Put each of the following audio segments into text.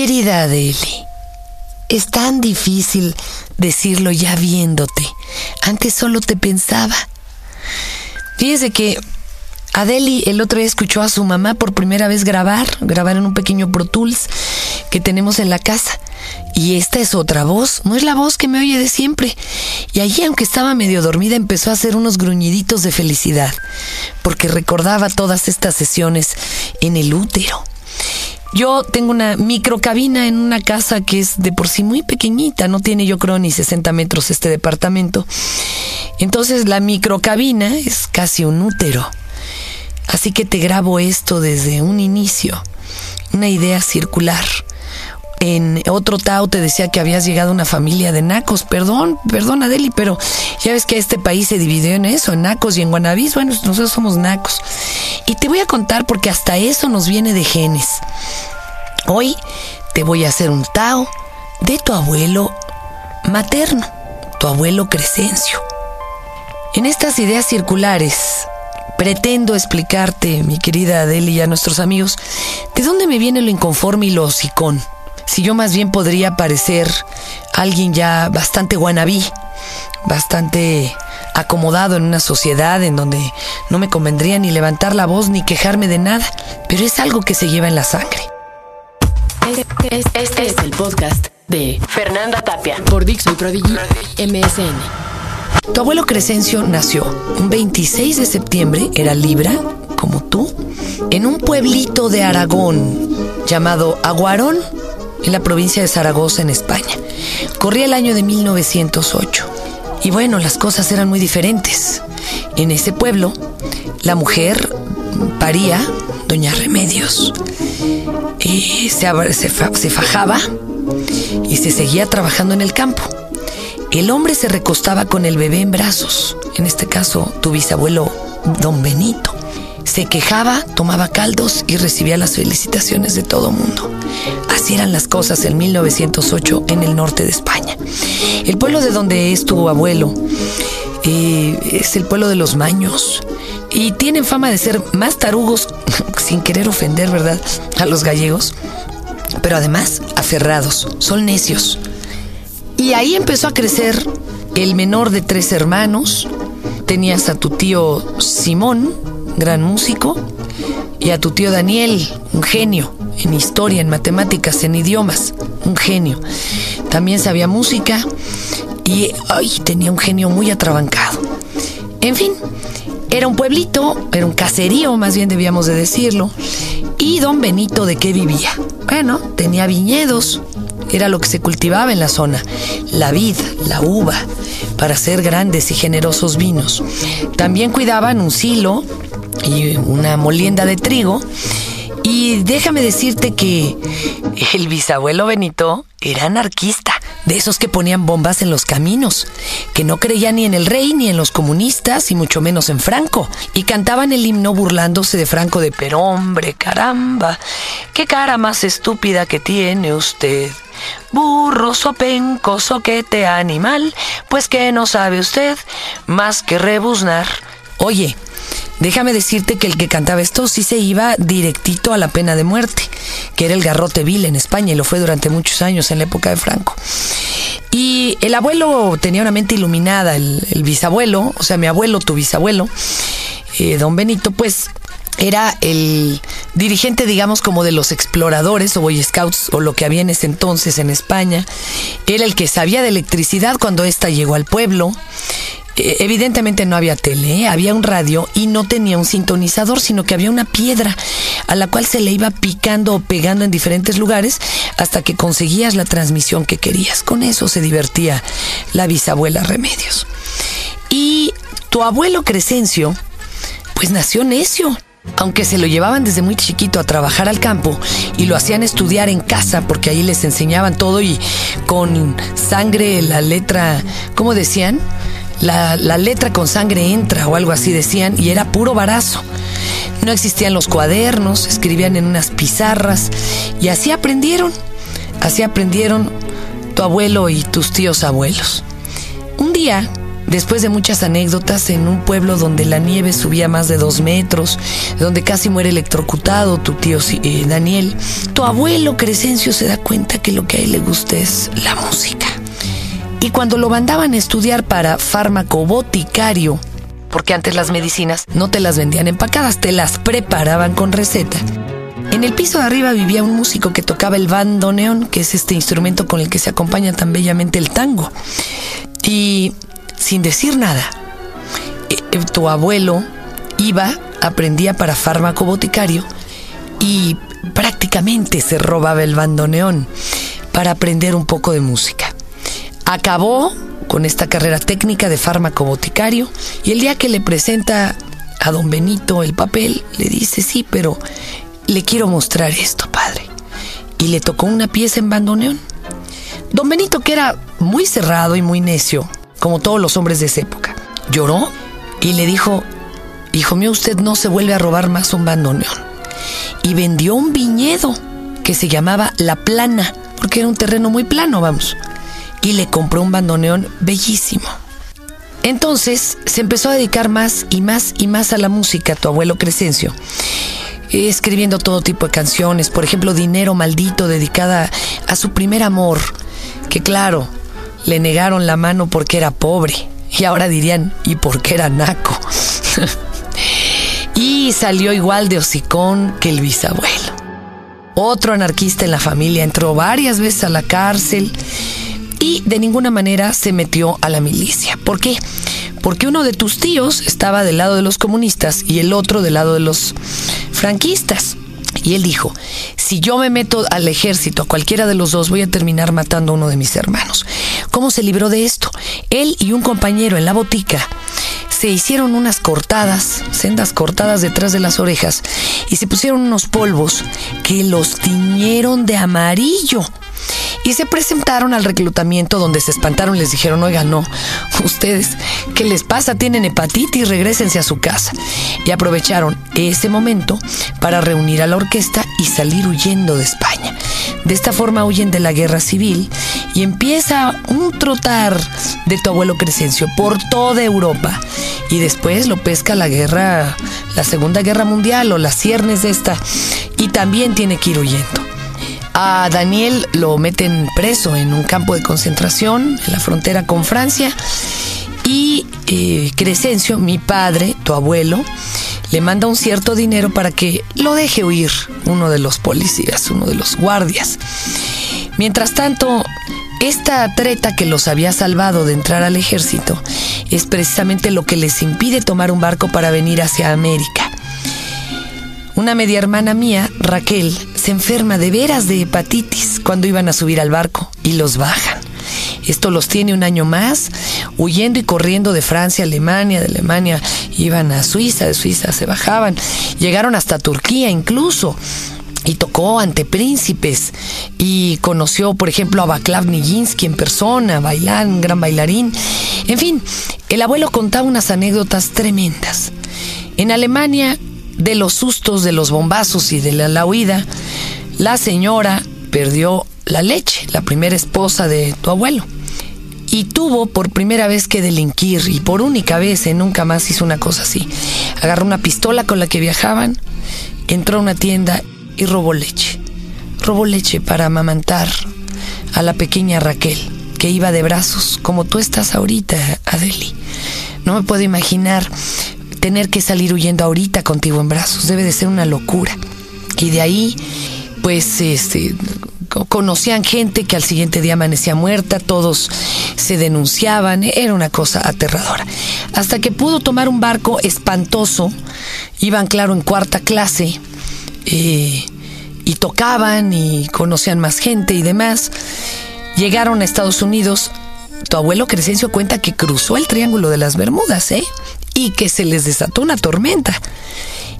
querida Adeli, es tan difícil decirlo ya viéndote. Antes solo te pensaba. Fíjese que Adeli el otro día escuchó a su mamá por primera vez grabar, grabar en un pequeño Pro Tools que tenemos en la casa. Y esta es otra voz, no es la voz que me oye de siempre. Y allí, aunque estaba medio dormida, empezó a hacer unos gruñiditos de felicidad, porque recordaba todas estas sesiones en el útero. Yo tengo una microcabina en una casa que es de por sí muy pequeñita, no tiene yo creo ni 60 metros este departamento. Entonces la microcabina es casi un útero. Así que te grabo esto desde un inicio, una idea circular. En otro Tao te decía que habías llegado a una familia de nacos. Perdón, perdón Adeli, pero ya ves que este país se dividió en eso, en nacos y en guanabís. Bueno, nosotros somos nacos. Y te voy a contar porque hasta eso nos viene de genes. Hoy te voy a hacer un Tao de tu abuelo materno, tu abuelo Crescencio. En estas ideas circulares pretendo explicarte, mi querida Adeli y a nuestros amigos, de dónde me viene lo inconforme y lo hocicón. Si yo más bien podría parecer alguien ya bastante guanabí, bastante acomodado en una sociedad en donde no me convendría ni levantar la voz ni quejarme de nada, pero es algo que se lleva en la sangre. Este, es el podcast de Fernanda Tapia por Dixon Prodigy MSN. Tu abuelo Crescencio nació un 26 de septiembre, era Libra, como tú, en un pueblito de Aragón llamado Aguarón, en la provincia de Zaragoza, en España. Corría el año de 1908. Y bueno, las cosas eran muy diferentes. En ese pueblo, la mujer paría, doña Remedios, y se, se fajaba y se seguía trabajando en el campo. El hombre se recostaba con el bebé en brazos, en este caso tu bisabuelo don Benito. Se quejaba, tomaba caldos y recibía las felicitaciones de todo mundo. Así eran las cosas en 1908 en el norte de España. El pueblo de donde es tu abuelo eh, es el pueblo de los Maños y tienen fama de ser más tarugos, sin querer ofender, ¿verdad?, a los gallegos, pero además aferrados, son necios. Y ahí empezó a crecer el menor de tres hermanos. Tenías a tu tío Simón, gran músico, y a tu tío Daniel, un genio en historia, en matemáticas, en idiomas, un genio. También sabía música y tenía un genio muy atrabancado. En fin, era un pueblito, era un caserío, más bien debíamos de decirlo. ¿Y don Benito de qué vivía? Bueno, tenía viñedos, era lo que se cultivaba en la zona, la vid, la uva, para hacer grandes y generosos vinos. También cuidaban un silo una molienda de trigo. Y déjame decirte que el bisabuelo Benito era anarquista, de esos que ponían bombas en los caminos, que no creía ni en el rey ni en los comunistas y mucho menos en Franco, y cantaban el himno burlándose de Franco de pero hombre, caramba, qué cara más estúpida que tiene usted. Burro, sopenco, soquete, animal, pues que no sabe usted más que rebuznar. Oye, déjame decirte que el que cantaba esto sí se iba directito a la pena de muerte, que era el garrote vil en España y lo fue durante muchos años en la época de Franco. Y el abuelo tenía una mente iluminada, el, bisabuelo, o sea, mi abuelo, tu bisabuelo, eh, don Benito, pues era el dirigente, digamos, como de los exploradores o Boy Scouts o lo que había en ese entonces en España. Era el que sabía de electricidad cuando ésta llegó al pueblo. Eh, evidentemente no había tele, había un radio y no tenía un sintonizador, sino que había una piedra a la cual se le iba picando o pegando en diferentes lugares hasta que conseguías la transmisión que querías. Con eso se divertía la bisabuela Remedios. Y tu abuelo Crescencio, pues nació necio aunque se lo llevaban desde muy chiquito a trabajar al campo y lo hacían estudiar en casa porque ahí les enseñaban todo y con sangre la letra, ¿cómo decían? La, letra con sangre entra o algo así decían y era puro barazo. No existían los cuadernos, escribían en unas pizarras y así aprendieron. Así aprendieron tu abuelo y tus tíos abuelos. Un día después de muchas anécdotas en un pueblo donde la nieve subía más de dos metros, donde casi muere electrocutado tu tío eh, Daniel, tu abuelo Crescencio se da cuenta que lo que a él le gusta es la música. Y cuando lo mandaban a estudiar para fármaco boticario, porque antes las medicinas no te las vendían empacadas, te las preparaban con receta. En el piso de arriba vivía un músico que tocaba el bandoneón, que es este instrumento con el que se acompaña tan bellamente el tango. Y sin decir nada, eh, eh, tu abuelo iba, aprendía para fármaco boticario y prácticamente se robaba el bandoneón para aprender un poco de música. Acabó con esta carrera técnica de fármaco boticario y el día que le presenta a don Benito el papel, le dice, sí, pero le quiero mostrar esto, padre. Y le tocó una pieza en bandoneón. Don Benito, que era muy cerrado y muy necio, como todos los hombres de esa época, lloró y le dijo, hijo mío, usted no se vuelve a robar más un bandoneón. Y vendió un viñedo que se llamaba La Plana, porque era un terreno muy plano, vamos. Y le compró un bandoneón bellísimo. Entonces se empezó a dedicar más y más y más a la música, tu abuelo Crescencio escribiendo todo tipo de canciones, por ejemplo, Dinero Maldito, dedicada a su primer amor, que claro, le negaron la mano porque era pobre, y ahora dirían, ¿y porque era naco? y salió igual de hocicón que el bisabuelo. Otro anarquista en la familia entró varias veces a la cárcel y de ninguna manera se metió a la milicia. ¿Por qué? Porque uno de tus tíos estaba del lado de los comunistas y el otro del lado de los franquistas. Y él dijo, si yo me meto al ejército, a cualquiera de los dos, voy a terminar matando a uno de mis hermanos. ¿Cómo se libró de esto? Él y un compañero en la botica se hicieron unas cortadas, sendas cortadas detrás de las orejas, y se pusieron unos polvos que los tiñeron de amarillo y se presentaron al reclutamiento donde se espantaron les dijeron, oiga, no, ustedes, ¿qué les pasa? Tienen hepatitis, regresense a su casa. Y aprovecharon ese momento para reunir a la orquesta y salir huyendo de España. De esta forma huyen de la guerra civil y empieza un trotar de tu abuelo Crescencio por toda Europa. Y después lo pesca la guerra, la Segunda Guerra Mundial o las ciernes de esta. Y también tiene que ir huyendo. A Daniel lo meten preso en un campo de concentración en la frontera con Francia y eh, Crescencio, mi padre, tu abuelo, le manda un cierto dinero para que lo deje huir uno de los policías, uno de los guardias. Mientras tanto, esta treta que los había salvado de entrar al ejército es precisamente lo que les impide tomar un barco para venir hacia América. Una media hermana mía, Raquel, se enferma de veras de hepatitis cuando iban a subir al barco y los bajan. Esto los tiene un año más, huyendo y corriendo de Francia a Alemania, de Alemania iban a Suiza, de Suiza se bajaban, llegaron hasta Turquía incluso y tocó ante príncipes y conoció, por ejemplo, a Baklav Nijinsky en persona, bailar, un gran bailarín. En fin, el abuelo contaba unas anécdotas tremendas. En Alemania de los sustos, de los bombazos y de la, huida, la señora perdió la leche, la primera esposa de tu abuelo. Y tuvo por primera vez que delinquir, y por única vez, y nunca más hizo una cosa así. Agarró una pistola con la que viajaban, entró a una tienda y robó leche. Robó leche para amamantar a la pequeña Raquel, que iba de brazos, como tú estás ahorita, Adeli. No me puedo imaginar tener que salir huyendo ahorita contigo en brazos. Debe de ser una locura. Y de ahí, pues, este, conocían gente que al siguiente día amanecía muerta, todos se denunciaban, era una cosa aterradora. Hasta que pudo tomar un barco espantoso, iban, claro, en cuarta clase, eh, y tocaban y conocían más gente y demás. Llegaron a Estados Unidos. Tu abuelo Crescencio cuenta que cruzó el Triángulo de las Bermudas, ¿eh? y que se les desató una tormenta.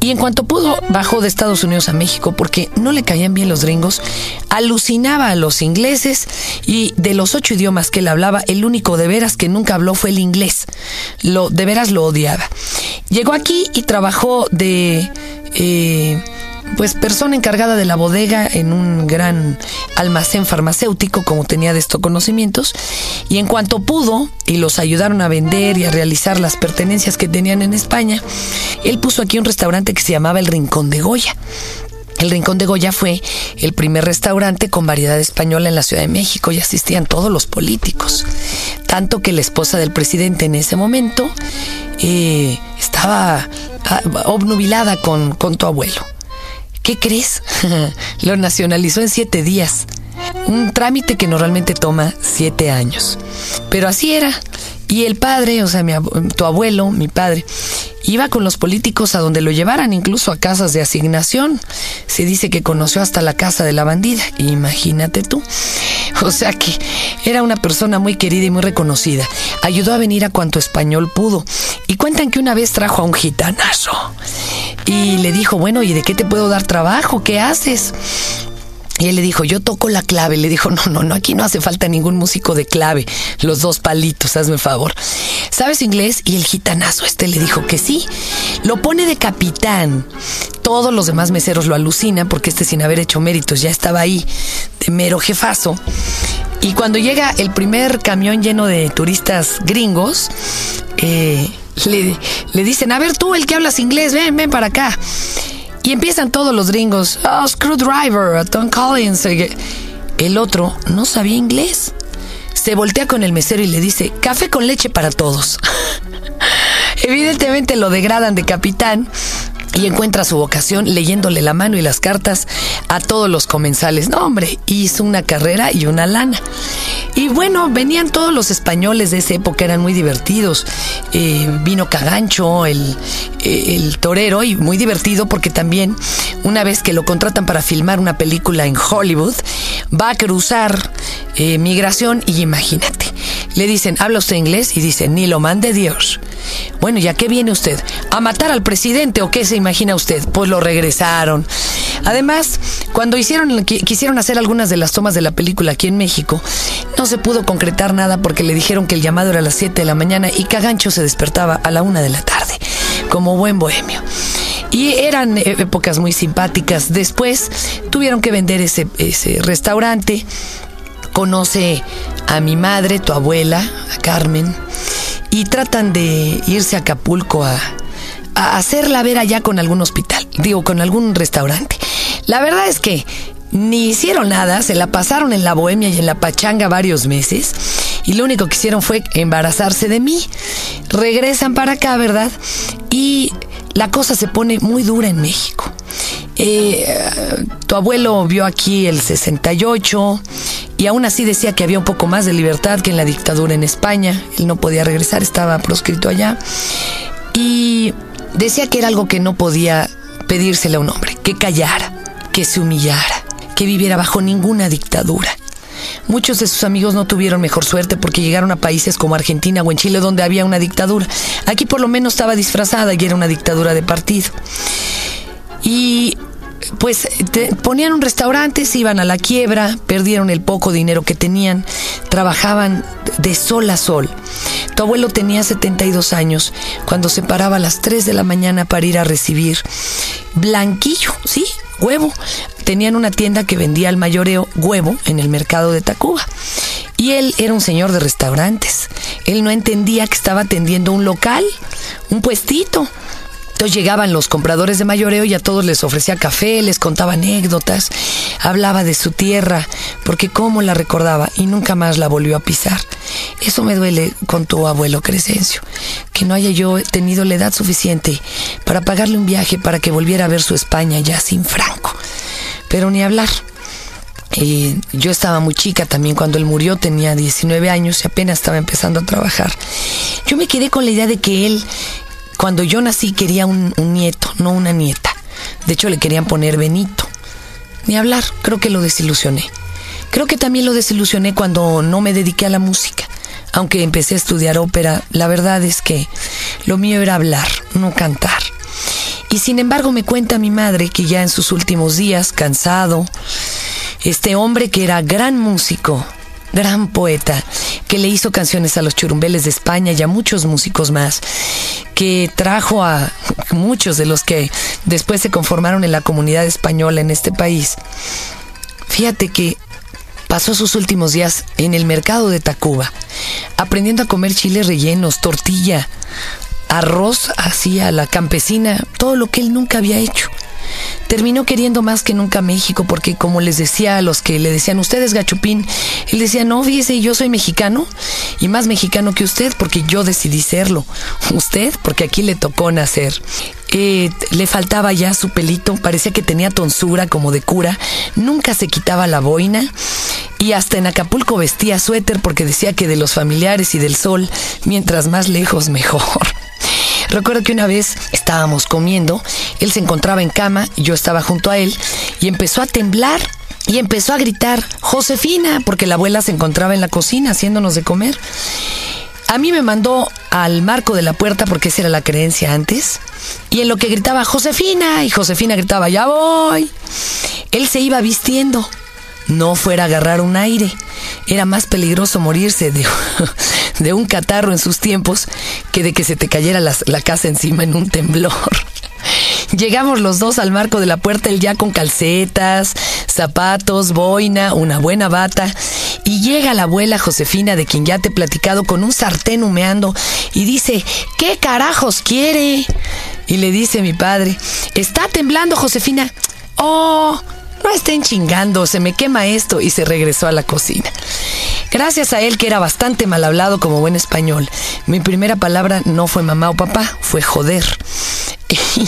Y en cuanto pudo, bajó de Estados Unidos a México porque no le caían bien los gringos, alucinaba a los ingleses y de los ocho idiomas que él hablaba, el único de veras que nunca habló fue el inglés. Lo, de veras lo odiaba. Llegó aquí y trabajó de... Eh, pues persona encargada de la bodega en un gran almacén farmacéutico, como tenía de estos conocimientos, y en cuanto pudo, y los ayudaron a vender y a realizar las pertenencias que tenían en España, él puso aquí un restaurante que se llamaba El Rincón de Goya. El Rincón de Goya fue el primer restaurante con variedad española en la Ciudad de México y asistían todos los políticos. Tanto que la esposa del presidente en ese momento eh, estaba ah, obnubilada con, con tu abuelo. ¿Qué crees? Lo nacionalizó en siete días. Un trámite que normalmente toma siete años. Pero así era. Y el padre, o sea, tu abuelo, mi padre, iba con los políticos a donde lo llevaran, incluso a casas de asignación. Se dice que conoció hasta la casa de la bandida, imagínate tú. O sea que era una persona muy querida y muy reconocida. Ayudó a venir a cuanto español pudo. Y cuentan que una vez trajo a un gitanazo. Y le dijo, bueno, ¿y de qué te puedo dar trabajo? ¿Qué haces? Y él le dijo, yo toco la clave. Le dijo, no, no, no, aquí no hace falta ningún músico de clave. Los dos palitos, hazme favor. ¿Sabes inglés? Y el gitanazo este le dijo que sí. Lo pone de capitán. Todos los demás meseros lo alucinan porque este sin haber hecho méritos ya estaba ahí de mero jefazo. Y cuando llega el primer camión lleno de turistas gringos, eh, le, dicen, a ver tú, el que hablas inglés, ven, ven para acá. Y empiezan todos los gringos, oh, Screwdriver, Tom Collins. El otro no sabía inglés. Se voltea con el mesero y le dice, café con leche para todos. Evidentemente lo degradan de capitán y encuentra su vocación leyéndole la mano y las cartas a todos los comensales. No, hombre, hizo una carrera y una lana. Y bueno, venían todos los españoles de esa época, eran muy divertidos. Eh, vino Cagancho, el, torero, y muy divertido porque también una vez que lo contratan para filmar una película en Hollywood, va a cruzar eh, migración y imagínate, le dicen, ¿habla usted inglés? Y dice, ni lo mande Dios. Bueno, ¿ya qué viene usted? ¿A matar al presidente o qué se imagina usted? Pues lo regresaron. Además, cuando hicieron, quisieron hacer algunas de las tomas de la película aquí en México, no se pudo concretar nada porque le dijeron que el llamado era a las 7 de la mañana y Cagancho se despertaba a la 1 de la tarde, como buen bohemio. Y eran eh, épocas muy simpáticas. Después tuvieron que vender ese restaurante. Conoce a mi madre, tu abuela, a Carmen, y tratan de irse a Acapulco a, a hacerla ver allá con algún hospital, digo, con algún restaurante. La verdad es que ni hicieron nada, se la pasaron en la bohemia y en la pachanga varios meses y lo único que hicieron fue embarazarse de mí. Regresan para acá, ¿verdad? Y la cosa se pone muy dura en México. Eh, tu abuelo vio aquí el 68 y aún así decía que había un poco más de libertad que en la dictadura en España. Él no podía regresar, estaba proscrito allá. Y decía que era algo que no podía pedírsele a un hombre, que callara, que se humillara, que viviera bajo ninguna dictadura. Muchos de sus amigos no tuvieron mejor suerte porque llegaron a países como Argentina o en Chile donde había una dictadura. Aquí por lo menos estaba disfrazada y era una dictadura de partido. Y pues ponían un restaurante, se iban a la quiebra, perdieron el poco dinero que tenían, trabajaban de sol a sol. Tu abuelo tenía 72 años cuando se paraba a las 3 de la mañana para ir a recibir blanquillo, ¿sí? Huevo. Tenían una tienda que vendía al mayoreo huevo en el mercado de Tacuba. Y él era un señor de restaurantes. Él no entendía que estaba atendiendo un local, un puestito. Entonces llegaban los compradores de mayoreo y a todos les ofrecía café, les contaba anécdotas, hablaba de su tierra, porque cómo la recordaba y nunca más la volvió a pisar. Eso me duele con tu abuelo Crescencio, que no haya yo tenido la edad suficiente para pagarle un viaje para que volviera a ver su España ya sin Franco. Pero ni hablar. Yo estaba muy chica también cuando él murió, tenía 19 años y apenas estaba empezando a trabajar. Yo me quedé con la idea de que él cuando yo nací quería un, nieto, no una nieta. De hecho le querían poner Benito. Ni hablar, creo que lo desilusioné. Creo que también lo desilusioné cuando no me dediqué a la música. Aunque empecé a estudiar ópera, la verdad es que lo mío era hablar, no cantar. Y sin embargo me cuenta mi madre que ya en sus últimos días, cansado, este hombre que era gran músico, gran poeta, que le hizo canciones a los churumbeles de España y a muchos músicos más, que trajo a muchos de los que después se conformaron en la comunidad española en este país. Fíjate que pasó sus últimos días en el mercado de Tacuba, aprendiendo a comer chiles rellenos, tortilla, arroz así a la campesina, todo lo que él nunca había hecho. Terminó queriendo más que nunca México porque como les decía a los que le decían ustedes gachupín, él decía, no, fíjese, yo soy mexicano y más mexicano que usted porque yo decidí serlo. Usted porque aquí le tocó nacer. Eh, le faltaba ya su pelito, parecía que tenía tonsura como de cura, nunca se quitaba la boina y hasta en Acapulco vestía suéter porque decía que de los familiares y del sol, mientras más lejos mejor. Recuerdo que una vez estábamos comiendo, él se encontraba en cama y yo estaba junto a él y empezó a temblar y empezó a gritar, Josefina, porque la abuela se encontraba en la cocina haciéndonos de comer. A mí me mandó al marco de la puerta porque esa era la creencia antes. Y en lo que gritaba Josefina y Josefina gritaba, ya voy. Él se iba vistiendo. No fuera a agarrar un aire. Era más peligroso morirse de, un catarro en sus tiempos que de que se te cayera la, la casa encima en un temblor. Llegamos los dos al marco de la puerta, él ya con calcetas, zapatos, boina, una buena bata. Y llega la abuela Josefina, de quien ya te he platicado, con un sartén humeando y dice, ¿qué carajos quiere? Y le dice mi padre, está temblando Josefina. Oh, no estén chingando, se me quema esto. Y se regresó a la cocina. Gracias a él, que era bastante mal hablado como buen español, mi primera palabra no fue mamá o papá, fue joder.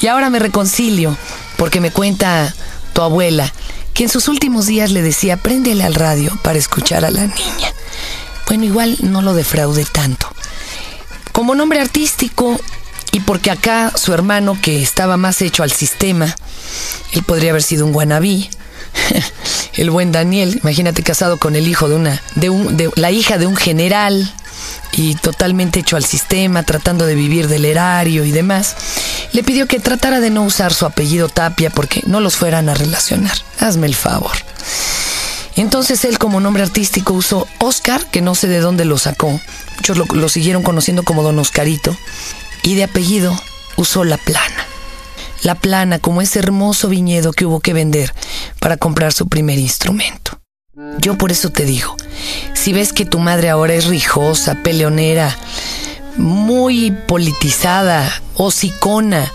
y ahora me reconcilio, porque me cuenta tu abuela que en sus últimos días le decía, préndele al radio para escuchar a la niña. Bueno, igual no lo defraude tanto. Como nombre artístico, y porque acá su hermano, que estaba más hecho al sistema, él podría haber sido un guanabí, el buen Daniel, imagínate casado con el hijo de una, de, un, de la hija de un general y totalmente hecho al sistema, tratando de vivir del erario y demás, le pidió que tratara de no usar su apellido Tapia porque no los fueran a relacionar. Hazme el favor. Entonces él como nombre artístico usó Oscar, que no sé de dónde lo sacó. Muchos lo, lo siguieron conociendo como Don Oscarito. Y de apellido usó La Plana. La Plana como ese hermoso viñedo que hubo que vender para comprar su primer instrumento. Yo por eso te digo, si ves que tu madre ahora es rijosa, peleonera, muy politizada, hocicona,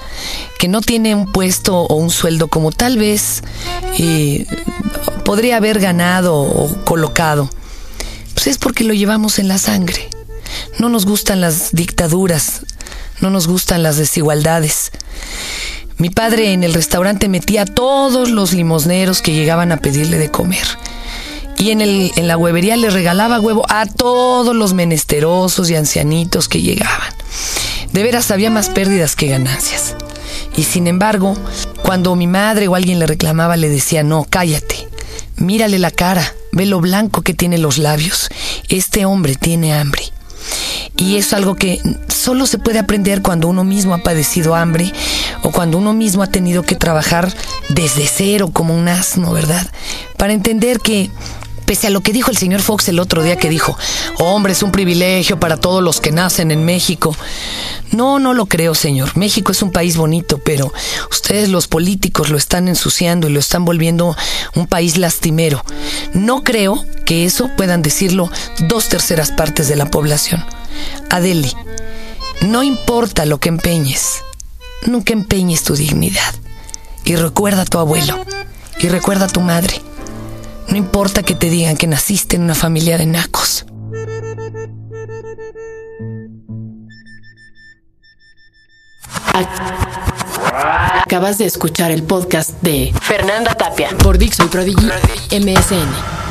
que no tiene un puesto o un sueldo como tal vez eh, podría haber ganado o colocado, pues es porque lo llevamos en la sangre. No nos gustan las dictaduras, no nos gustan las desigualdades. Mi padre en el restaurante metía a todos los limosneros que llegaban a pedirle de comer. Y en, el, en la huevería le regalaba huevo a todos los menesterosos y ancianitos que llegaban. De veras había más pérdidas que ganancias. Y sin embargo, cuando mi madre o alguien le reclamaba, le decía, no, cállate, mírale la cara, ve lo blanco que tiene los labios. Este hombre tiene hambre. Y es algo que solo se puede aprender cuando uno mismo ha padecido hambre o cuando uno mismo ha tenido que trabajar desde cero como un asno, ¿verdad? Para entender que pese a lo que dijo el señor Fox el otro día que dijo, hombre, es un privilegio para todos los que nacen en México. No, no lo creo, señor. México es un país bonito, pero ustedes los políticos lo están ensuciando y lo están volviendo un país lastimero. No creo que eso puedan decirlo dos terceras partes de la población. Adeli, no importa lo que empeñes, nunca empeñes tu dignidad. Y recuerda a tu abuelo, y recuerda a tu madre. No importa que te digan que naciste en una familia de nacos. Acabas de escuchar el podcast de Fernanda Tapia por Dixon Prodigy MSN.